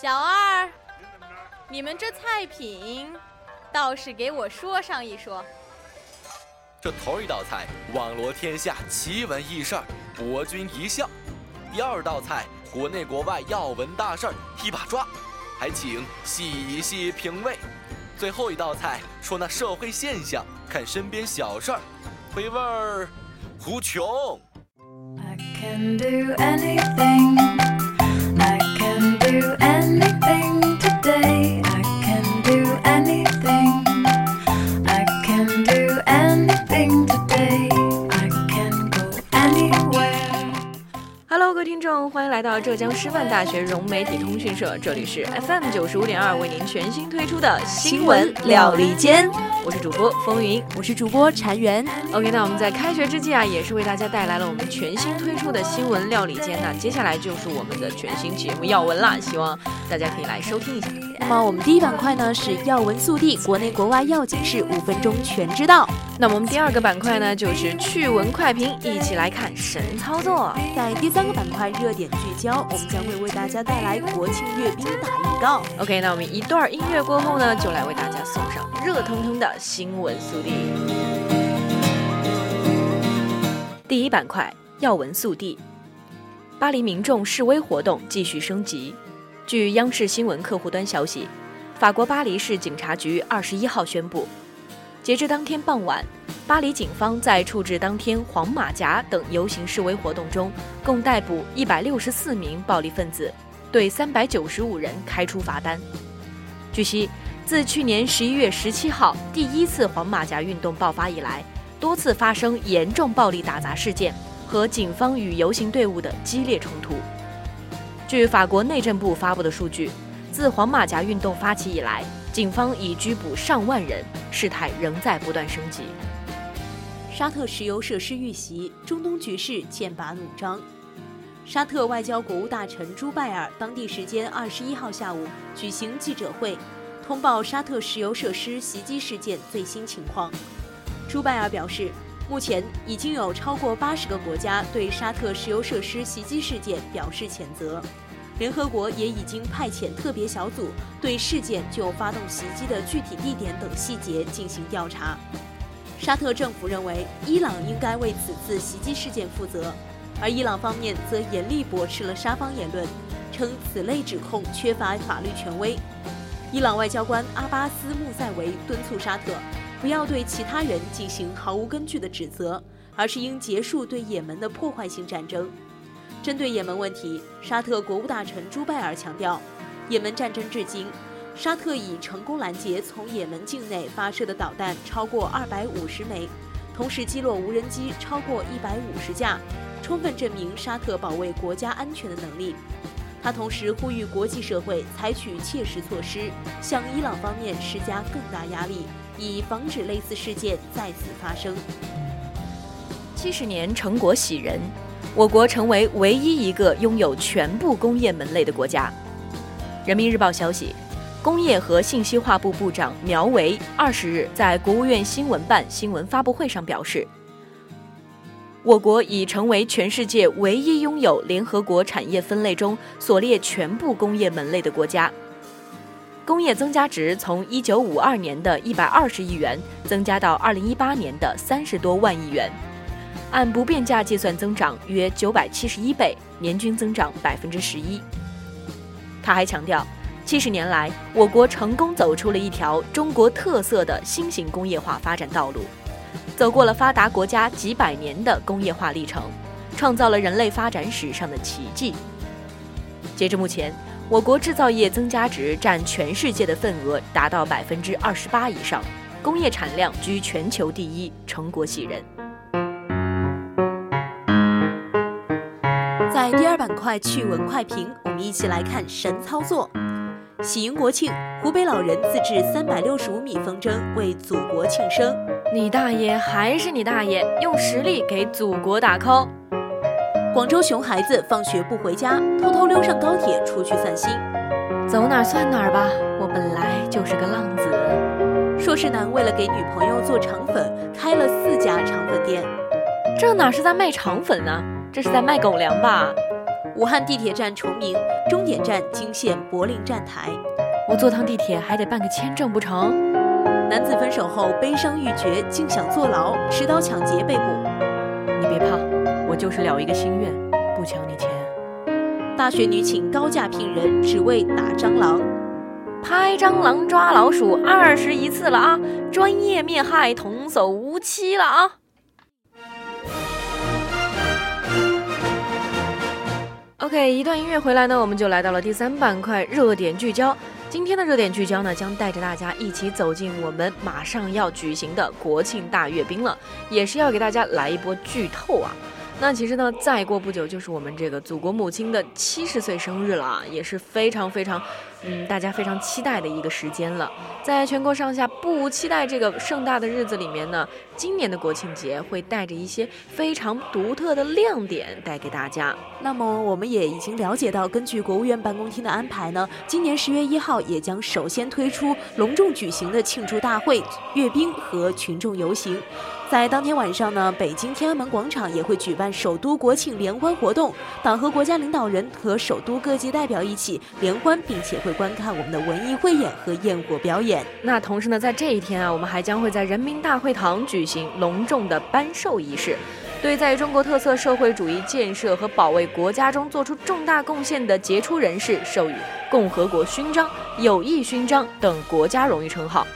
小二，你们这菜品，倒是给我说上一说。这头一道菜网罗天下，奇闻异事儿，博君一笑。第二道菜国内国外要闻大事儿，一把抓，还请细细品味。最后一道菜说那社会现象，看身边小事儿，回味儿无穷。I can do anything. 欢迎来到浙江师范大学融媒体通讯社，这里是 FM 九十五点二，为您全新推出的新闻料理间。我是主播风云，我是主播禅媛。OK，那我们在开学之际啊，也是为大家带来了我们全新推出的新闻料理间。那接下来就是我们的全新节目要闻啦，希望大家可以来收听一下。那么我们第一板块呢是要闻速递，国内国外要紧事五分钟全知道。那我们第二个板块呢就是趣闻快评，一起来看神操作。在第三个板块热点聚焦，我们将会为大家带来国庆阅兵大预告。OK，那我们一段音乐过后呢，就来为大家送上热腾腾的。新闻速递，第一板块要闻速递：巴黎民众示威活动继续升级。据央视新闻客户端消息，法国巴黎市警察局二十一号宣布，截至当天傍晚，巴黎警方在处置当天黄马甲等游行示威活动中，共逮捕一百六十四名暴力分子，对三百九十五人开出罚单。据悉。自去年十一月十七号第一次黄马甲运动爆发以来，多次发生严重暴力打砸事件和警方与游行队伍的激烈冲突。据法国内政部发布的数据，自黄马甲运动发起以来，警方已拘捕上万人，事态仍在不断升级。沙特石油设施遇袭，中东局势剑拔弩张。沙特外交国务大臣朱拜尔当地时间二十一号下午举行记者会。通报沙特石油设施袭击事件最新情况。朱拜尔表示，目前已经有超过八十个国家对沙特石油设施袭击事件表示谴责，联合国也已经派遣特别小组对事件就发动袭击的具体地点等细节进行调查。沙特政府认为伊朗应该为此次袭击事件负责，而伊朗方面则严厉驳斥了沙方言论，称此类指控缺乏法律权威。伊朗外交官阿巴斯·穆塞维敦促沙特不要对其他人进行毫无根据的指责，而是应结束对也门的破坏性战争。针对也门问题，沙特国务大臣朱拜尔强调，也门战争至今，沙特已成功拦截从也门境内发射的导弹超过二百五十枚，同时击落无人机超过一百五十架，充分证明沙特保卫国家安全的能力。他同时呼吁国际社会采取切实措施，向伊朗方面施加更大压力，以防止类似事件再次发生。七十年成果喜人，我国成为唯一一个拥有全部工业门类的国家。人民日报消息，工业和信息化部部长苗圩二十日在国务院新闻办新闻发布会上表示。我国已成为全世界唯一拥有联合国产业分类中所列全部工业门类的国家。工业增加值从1952年的一百二十亿元增加到2018年的三十多万亿元，按不变价计算增长约九百七十一倍，年均增长百分之十一。他还强调，七十年来，我国成功走出了一条中国特色的新型工业化发展道路。走过了发达国家几百年的工业化历程，创造了人类发展史上的奇迹。截至目前，我国制造业增加值占全世界的份额达到百分之二十八以上，工业产量居全球第一，成果喜人。在第二板块趣闻快评，我们一起来看神操作。喜迎国庆，湖北老人自制三百六十五米风筝为祖国庆生。你大爷还是你大爷，用实力给祖国打 call。广州熊孩子放学不回家，偷偷溜上高铁出去散心。走哪儿算哪儿吧，我本来就是个浪子。硕士男为了给女朋友做肠粉，开了四家肠粉店。这哪是在卖肠粉呢？这是在卖狗粮吧？武汉地铁站重名，终点站惊现柏林站台。我坐趟地铁还得办个签证不成？男子分手后悲伤欲绝，竟想坐牢，持刀抢劫被捕。你别怕，我就是了一个心愿，不抢你钱。大学女请高价聘人，只为打蟑螂。拍蟑螂抓老鼠二十一次了啊！专业灭害，童叟无欺了啊！OK，一段音乐回来呢，我们就来到了第三板块热点聚焦。今天的热点聚焦呢，将带着大家一起走进我们马上要举行的国庆大阅兵了，也是要给大家来一波剧透啊！那其实呢，再过不久就是我们这个祖国母亲的七十岁生日了，也是非常非常。嗯，大家非常期待的一个时间了。在全国上下不无期待这个盛大的日子里面呢，今年的国庆节会带着一些非常独特的亮点带给大家。那么，我们也已经了解到，根据国务院办公厅的安排呢，今年十月一号也将首先推出隆重举行的庆祝大会、阅兵和群众游行。在当天晚上呢，北京天安门广场也会举办首都国庆联欢活动，党和国家领导人和首都各界代表一起联欢，并且观看我们的文艺汇演和焰火表演。那同时呢，在这一天啊，我们还将会在人民大会堂举行隆重的颁授仪式，对在中国特色社会主义建设和保卫国家中做出重大贡献的杰出人士授予共和国勋章、友谊勋章等国家荣誉称号。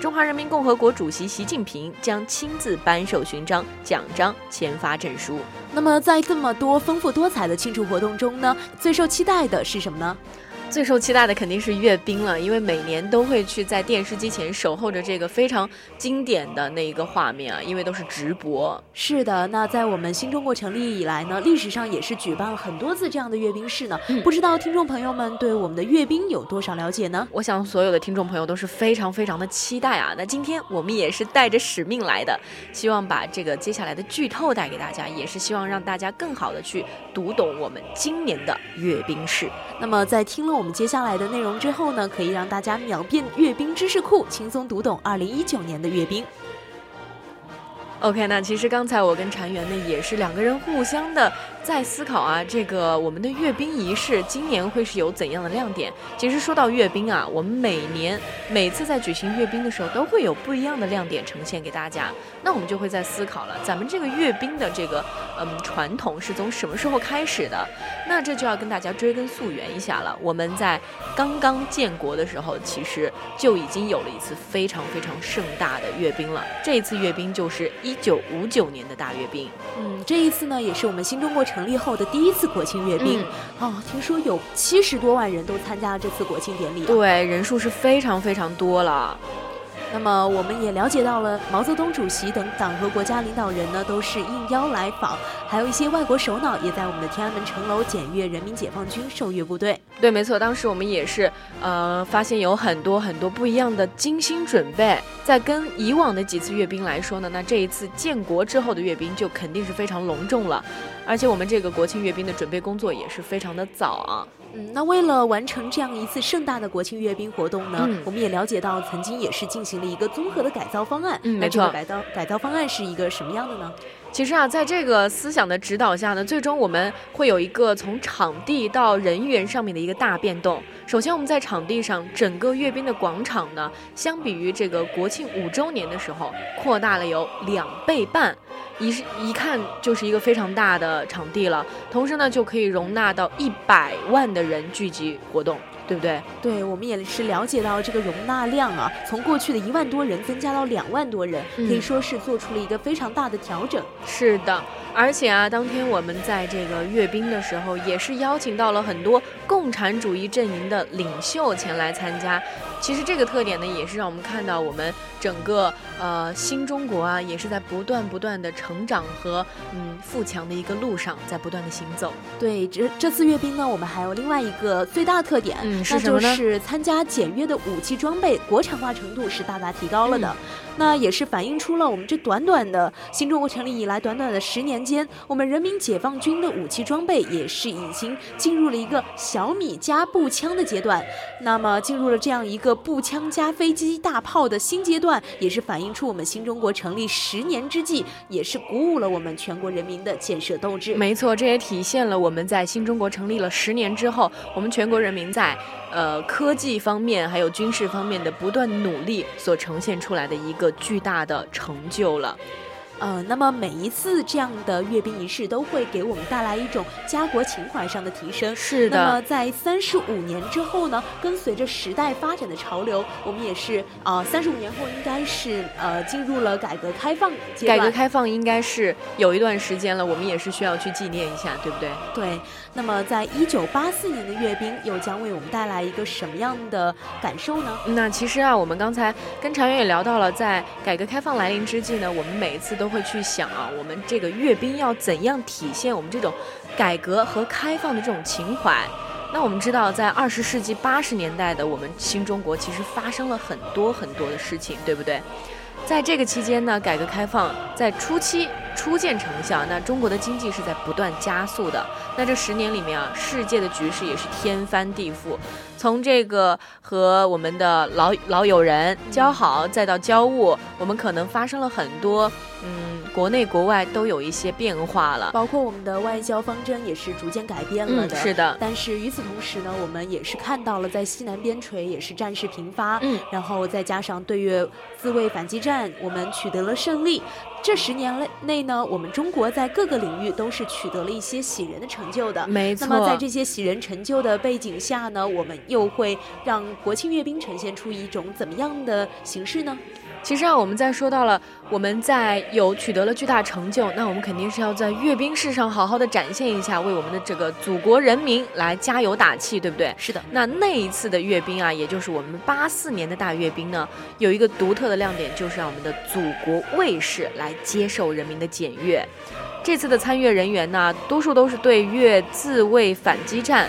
中华人民共和国主席习近平将亲自颁授勋章、奖章、签发证书。那么，在这么多丰富多彩的庆祝活动中呢，最受期待的是什么呢？最受期待的肯定是阅兵了，因为每年都会去在电视机前守候着这个非常经典的那一个画面啊，因为都是直播。是的，那在我们新中国成立以来呢，历史上也是举办了很多次这样的阅兵式呢。不知道听众朋友们对我们的阅兵有多少了解呢？我想所有的听众朋友都是非常非常的期待啊。那今天我们也是带着使命来的，希望把这个接下来的剧透带给大家，也是希望让大家更好的去读懂我们今年的阅兵式。那么在听了我。我们接下来的内容之后呢，可以让大家秒变阅兵知识库，轻松读懂二零一九年的阅兵。OK，那其实刚才我跟婵媛呢，也是两个人互相的。在思考啊，这个我们的阅兵仪式今年会是有怎样的亮点？其实说到阅兵啊，我们每年每次在举行阅兵的时候，都会有不一样的亮点呈现给大家。那我们就会在思考了，咱们这个阅兵的这个嗯传统是从什么时候开始的？那这就要跟大家追根溯源一下了。我们在刚刚建国的时候，其实就已经有了一次非常非常盛大的阅兵了。这一次阅兵就是一九五九年的大阅兵。嗯，这一次呢，也是我们新中国。成立后的第一次国庆阅兵，哦，听说有七十多万人都参加了这次国庆典礼，对，人数是非常非常多了。那么我们也了解到了，毛泽东主席等党和国家领导人呢，都是应邀来访，还有一些外国首脑也在我们的天安门城楼检阅人民解放军受阅部队。对，没错，当时我们也是，呃，发现有很多很多不一样的精心准备。在跟以往的几次阅兵来说呢，那这一次建国之后的阅兵就肯定是非常隆重了，而且我们这个国庆阅兵的准备工作也是非常的早啊。嗯，那为了完成这样一次盛大的国庆阅兵活动呢，我们也了解到曾经也是进行了一个综合的改造方案。嗯，没错，改造改造方案是一个什么样的呢？其实啊，在这个思想的指导下呢，最终我们会有一个从场地到人员上面的一个大变动。首先，我们在场地上，整个阅兵的广场呢，相比于这个国庆五周年的时候，扩大了有两倍半，一一看就是一个非常大的场地了。同时呢，就可以容纳到一百万的人聚集活动。对不对？对，我们也是了解到这个容纳量啊，从过去的一万多人增加到两万多人，可以说是做出了一个非常大的调整。是的，而且啊，当天我们在这个阅兵的时候，也是邀请到了很多共产主义阵营的领袖前来参加。其实这个特点呢，也是让我们看到我们整个呃新中国啊，也是在不断不断的成长和嗯富强的一个路上，在不断的行走。对，这这次阅兵呢，我们还有另外一个最大的特点，嗯，那就是参加简约的武器装备国产化程度是大大提高了的。那也是反映出了我们这短短的新中国成立以来，短短的十年间，我们人民解放军的武器装备也是已经进入了一个小米加步枪的阶段。那么进入了这样一个步枪加飞机大炮的新阶段，也是反映出我们新中国成立十年之际，也是鼓舞了我们全国人民的建设斗志。没错，这也体现了我们在新中国成立了十年之后，我们全国人民在呃科技方面还有军事方面的不断努力所呈现出来的一个巨大的成就了。呃，那么每一次这样的阅兵仪式都会给我们带来一种家国情怀上的提升。是的。那么在三十五年之后呢，跟随着时代发展的潮流，我们也是啊，三十五年后应该是呃进入了改革开放阶段。改革开放应该是有一段时间了，我们也是需要去纪念一下，对不对？对。那么在一九八四年的阅兵又将为我们带来一个什么样的感受呢？那其实啊，我们刚才跟常远也聊到了，在改革开放来临之际呢，我们每一次都。会去想啊，我们这个阅兵要怎样体现我们这种改革和开放的这种情怀？那我们知道，在二十世纪八十年代的我们新中国，其实发生了很多很多的事情，对不对？在这个期间呢，改革开放在初期初见成效，那中国的经济是在不断加速的。那这十年里面啊，世界的局势也是天翻地覆。从这个和我们的老老友人交好，再到交恶，我们可能发生了很多，嗯，国内国外都有一些变化了，包括我们的外交方针也是逐渐改变了的。是的。但是与此同时呢，我们也是看到了在西南边陲也是战事频发，嗯，然后再加上对越自卫反击战，我们取得了胜利。这十年内呢，我们中国在各个领域都是取得了一些喜人的成就的。没错。那么在这些喜人成就的背景下呢，我们又会让国庆阅兵呈现出一种怎么样的形式呢？其实啊，我们在说到了我们在有取得了巨大成就，那我们肯定是要在阅兵式上好好的展现一下，为我们的这个祖国人民来加油打气，对不对？是的。那那一次的阅兵啊，也就是我们八四年的大阅兵呢，有一个独特的亮点，就是让我们的祖国卫士来接受人民的检阅。这次的参阅人员呢，多数都是对越自卫反击战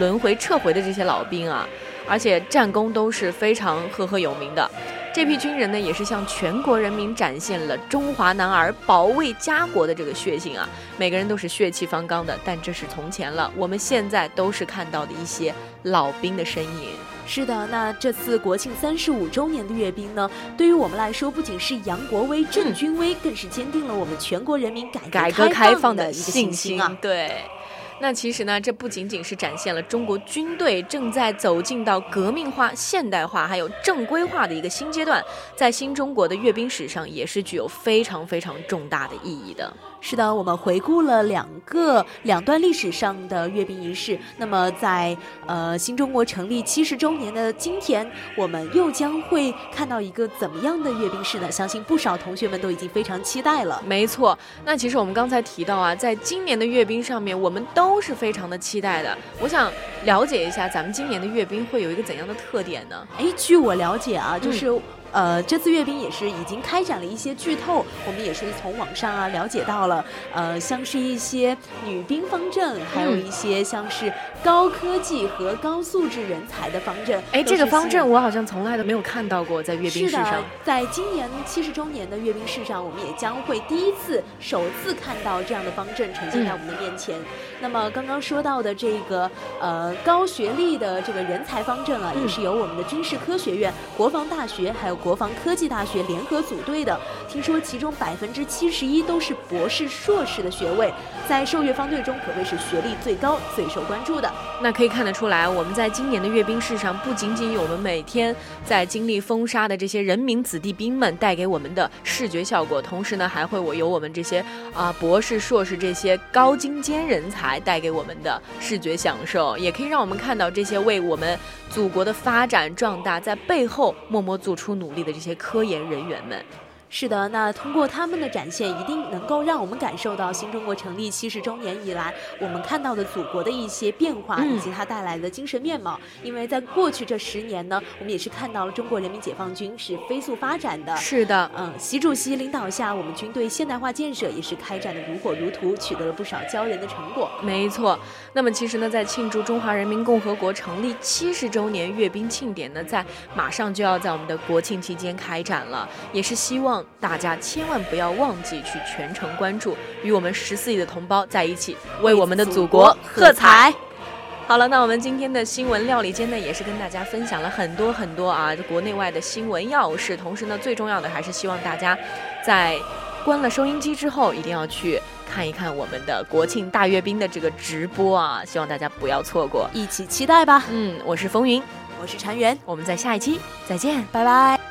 轮回撤回的这些老兵啊，而且战功都是非常赫赫有名的。这批军人呢，也是向全国人民展现了中华男儿保卫家国的这个血性啊！每个人都是血气方刚的，但这是从前了，我们现在都是看到的一些老兵的身影。是的，那这次国庆三十五周年的阅兵呢，对于我们来说，不仅是扬国威、振军威，更是坚定了我们全国人民改革开放的信心啊！对。那其实呢，这不仅仅是展现了中国军队正在走进到革命化、现代化还有正规化的一个新阶段，在新中国的阅兵史上也是具有非常非常重大的意义的。是的，我们回顾了两个两段历史上的阅兵仪式。那么，在呃新中国成立七十周年的今天，我们又将会看到一个怎么样的阅兵式呢？相信不少同学们都已经非常期待了。没错，那其实我们刚才提到啊，在今年的阅兵上面，我们都是非常的期待的。我想了解一下，咱们今年的阅兵会有一个怎样的特点呢？哎，据我了解啊，就是。呃，这次阅兵也是已经开展了一些剧透，我们也是从网上啊了解到了，呃，像是一些女兵方阵，还有一些像是高科技和高素质人才的方阵。哎，这个方阵我好像从来都没有看到过，在阅兵式上。在今年七十周年的阅兵式上，我们也将会第一次、首次看到这样的方阵呈现在我们的面前。那么刚刚说到的这个呃高学历的这个人才方阵啊，也是由我们的军事科学院、国防大学还有。国防科技大学联合组队的，听说其中百分之七十一都是博士、硕士的学位，在受阅方队中可谓是学历最高、最受关注的。那可以看得出来，我们在今年的阅兵式上，不仅仅有我们每天在经历风沙的这些人民子弟兵们带给我们的视觉效果，同时呢，还会我有我们这些啊博士、硕士这些高精尖人才带给我们的视觉享受，也可以让我们看到这些为我们祖国的发展壮大在背后默默做出努。力的这些科研人员们。是的，那通过他们的展现，一定能够让我们感受到新中国成立七十周年以来，我们看到的祖国的一些变化以及它带来的精神面貌。因为在过去这十年呢，我们也是看到了中国人民解放军是飞速发展的。是的，嗯，习主席领导下，我们军队现代化建设也是开展的如火如荼，取得了不少骄人的成果。没错。那么其实呢，在庆祝中华人民共和国成立七十周年阅兵庆典呢，在马上就要在我们的国庆期间开展了，也是希望。大家千万不要忘记去全程关注，与我们十四亿的同胞在一起，为我们的祖国喝彩。好了，那我们今天的新闻料理间呢，也是跟大家分享了很多很多啊，国内外的新闻要事。同时呢，最重要的还是希望大家在关了收音机之后，一定要去看一看我们的国庆大阅兵的这个直播啊！希望大家不要错过，一起期待吧。嗯，我是风云，我是禅媛，我们在下一期再见，拜拜。